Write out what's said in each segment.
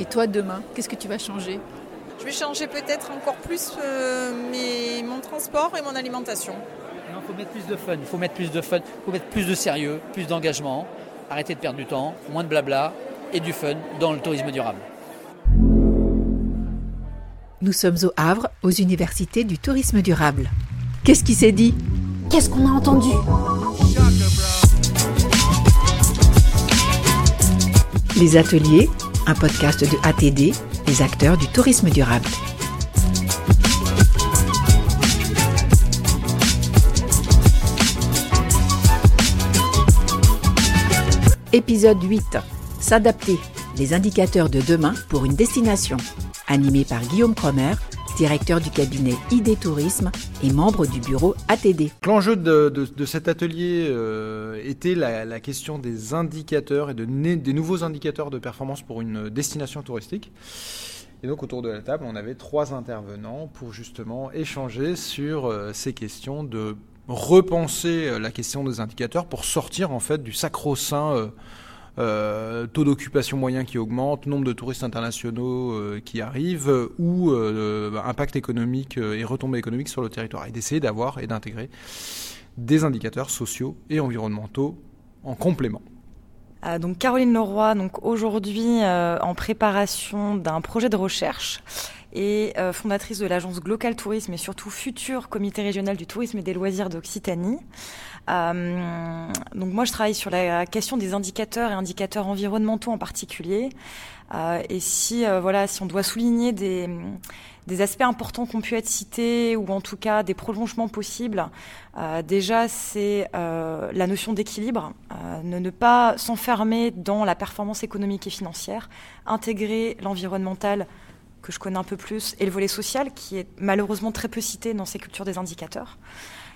Et toi, demain, qu'est-ce que tu vas changer? Je vais changer peut-être encore plus euh, mon transport et mon alimentation. Il faut mettre plus de fun, il faut mettre plus de fun, il faut mettre plus de sérieux, plus d'engagement, arrêter de perdre du temps, moins de blabla et du fun dans le tourisme durable. Nous sommes au Havre, aux universités du tourisme durable. Qu'est-ce qui s'est dit? Qu'est-ce qu'on a entendu? Les ateliers, un podcast de ATD, les acteurs du tourisme durable. Épisode 8. S'adapter. Les indicateurs de demain pour une destination. Animé par Guillaume Cromer, directeur du cabinet ID Tourisme et membre du bureau ATD. L'enjeu de, cet atelier euh, était la, question des indicateurs et de, des nouveaux indicateurs de performance pour une destination touristique. Et donc autour de la table, on avait trois intervenants pour justement échanger sur euh, ces questions, de repenser euh, la question des indicateurs pour sortir en fait du sacro-saint taux d'occupation moyen qui augmente, nombre de touristes internationaux euh, qui arrivent, ou euh, impact économique et retombées économiques sur le territoire, et d'essayer d'avoir et d'intégrer des indicateurs sociaux et environnementaux en complément. donc Caroline Leroy, donc aujourd'hui en préparation d'un projet de recherche et fondatrice de l'agence Glocal Tourisme et surtout futur comité régional du tourisme et des loisirs d'Occitanie. Euh, donc moi, je travaille sur la question des indicateurs et indicateurs environnementaux en particulier. Euh, et si euh, voilà, si on doit souligner des aspects importants qui ont pu être cités ou en tout cas des prolongements possibles. Euh, déjà, c'est euh, la notion d'équilibre, euh, ne, ne pas s'enfermer dans la performance économique et financière, intégrer l'environnemental que je connais un peu plus et le volet social qui est malheureusement très peu cité dans ces cultures des indicateurs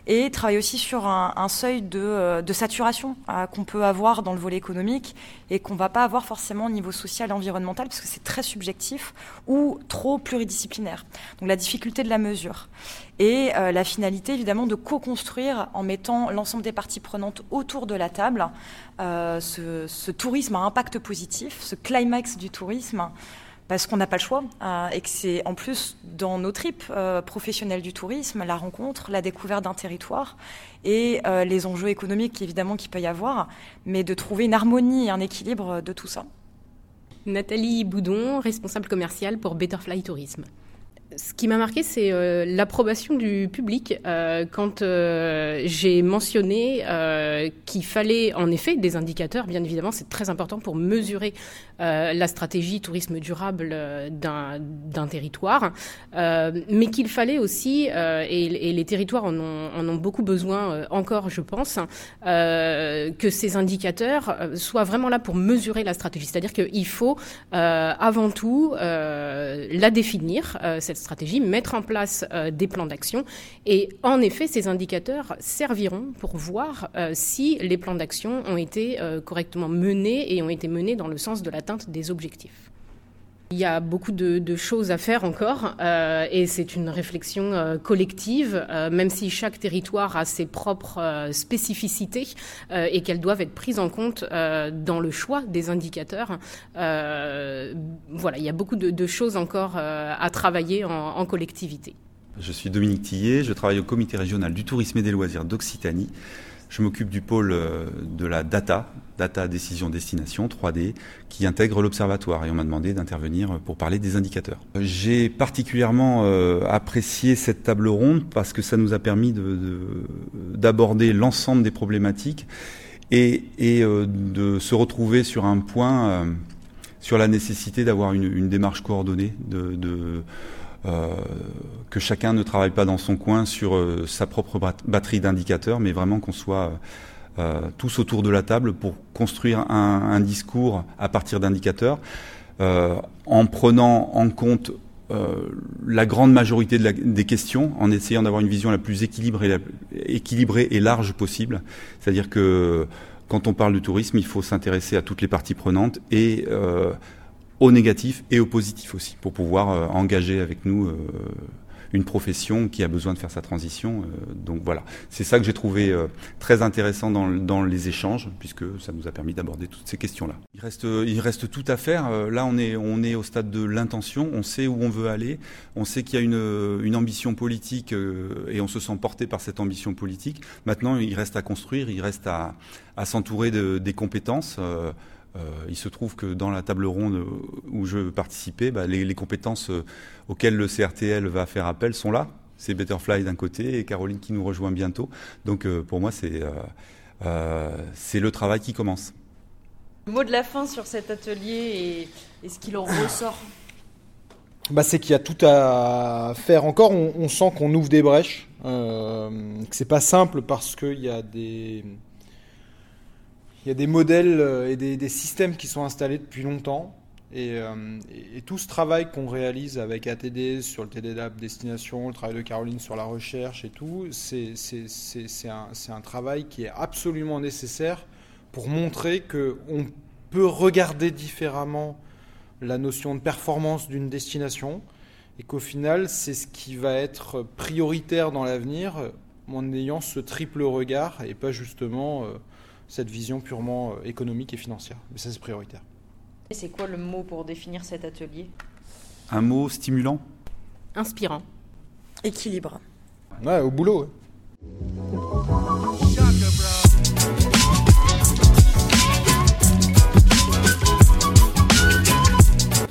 et travaille aussi sur un, seuil de, euh, saturation euh, qu'on peut avoir dans le volet économique et qu'on ne va pas avoir forcément au niveau social et environnemental parce que c'est très subjectif ou trop pluridisciplinaire. Donc la difficulté de la mesure. Et euh, la finalité évidemment de co-construire en mettant l'ensemble des parties prenantes autour de la table ce, ce tourisme à impact positif, ce climax du tourisme parce qu'on n'a pas le choix euh, et que c'est en plus dans nos tripes euh, professionnelles du tourisme, la rencontre, la découverte d'un territoire et euh, les enjeux économiques évidemment qu'il peut y avoir, mais de trouver une harmonie et un équilibre de tout ça. Nathalie Boudon, responsable commerciale pour Betterfly Tourisme ce qui m'a marqué, c'est euh, l'approbation du public euh, quand euh, j'ai mentionné qu'il fallait en effet des indicateurs. Bien évidemment, c'est très important pour mesurer la stratégie tourisme durable d'un territoire, mais qu'il fallait aussi, et, les territoires en ont, beaucoup besoin encore, je pense, que ces indicateurs soient vraiment là pour mesurer la stratégie. C'est-à-dire qu'il faut avant tout la définir cette stratégie, mettre en place euh, des plans d'action. Et en effet, ces indicateurs serviront pour voir euh, si les plans d'action ont été euh, correctement menés et ont été menés dans le sens de l'atteinte des objectifs. Il y a beaucoup de, choses à faire encore euh, et c'est une réflexion euh, collective, euh, même si chaque territoire a ses propres spécificités et qu'elles doivent être prises en compte dans le choix des indicateurs. voilà, il y a beaucoup de, choses encore à travailler en, en collectivité. Je suis Dominique Tillet, je travaille au comité régional du tourisme et des loisirs d'Occitanie. Je m'occupe du pôle euh, de la data, data décision destination 3D, qui intègre l'observatoire et on m'a demandé d'intervenir pour parler des indicateurs. J'ai particulièrement euh, apprécié cette table ronde parce que ça nous a permis d'aborder de, l'ensemble des problématiques et, euh, de se retrouver sur un point sur la nécessité d'avoir une, démarche coordonnée de euh, que chacun ne travaille pas dans son coin sur euh, sa propre batterie d'indicateurs, mais vraiment qu'on soit euh, tous autour de la table pour construire un, discours à partir d'indicateurs, en prenant en compte la grande majorité des questions, en essayant d'avoir une vision la plus équilibrée, équilibrée et large possible. C'est-à-dire que quand on parle de tourisme, il faut s'intéresser à toutes les parties prenantes et au négatif et au positif aussi, pour pouvoir euh, engager avec nous euh, une profession qui a besoin de faire sa transition. donc voilà, c'est ça que j'ai trouvé très intéressant dans, dans, les échanges, puisque ça nous a permis d'aborder toutes ces questions-là. Il reste, il reste tout à faire. Là, on est, on est au stade de l'intention, on sait où on veut aller, on sait qu'il y a une, une ambition politique et on se sent porté par cette ambition politique. Maintenant, il reste à construire, il reste à, à s'entourer de, des compétences. Euh, il se trouve que dans la table ronde où je participais, bah, les, compétences euh, auxquelles le CRTL va faire appel sont là. C'est Betterfly d'un côté et Caroline qui nous rejoint bientôt. Donc euh, pour moi, c'est c'est le travail qui commence. Le mot de la fin sur cet atelier et, ce qu'il en ressort bah, c'est qu'il y a tout à faire encore. On, sent qu'on ouvre des brèches, euh, que c'est pas simple parce qu'il y a des il y a des modèles euh, et des, systèmes qui sont installés depuis longtemps. Euh, et, tout ce travail qu'on réalise avec ATD sur le TD Lab Destination, le travail de Caroline sur la recherche et tout, c'est un, travail qui est absolument nécessaire pour montrer qu'on peut regarder différemment la notion de performance d'une destination et qu'au final, c'est ce qui va être prioritaire dans l'avenir en ayant ce triple regard et pas justement euh, cette vision purement euh, économique et financière. Mais ça, c'est prioritaire. Et c'est quoi le mot pour définir cet atelier? Un mot stimulant? Inspirant. Équilibre. Ouais, au boulot.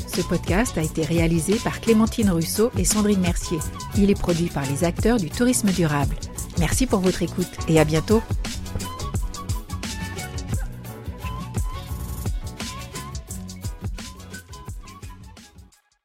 Ce podcast a été réalisé par Clémentine Russo et Sandrine Mercier. Il est produit par les acteurs du tourisme durable. Merci pour votre écoute et à bientôt.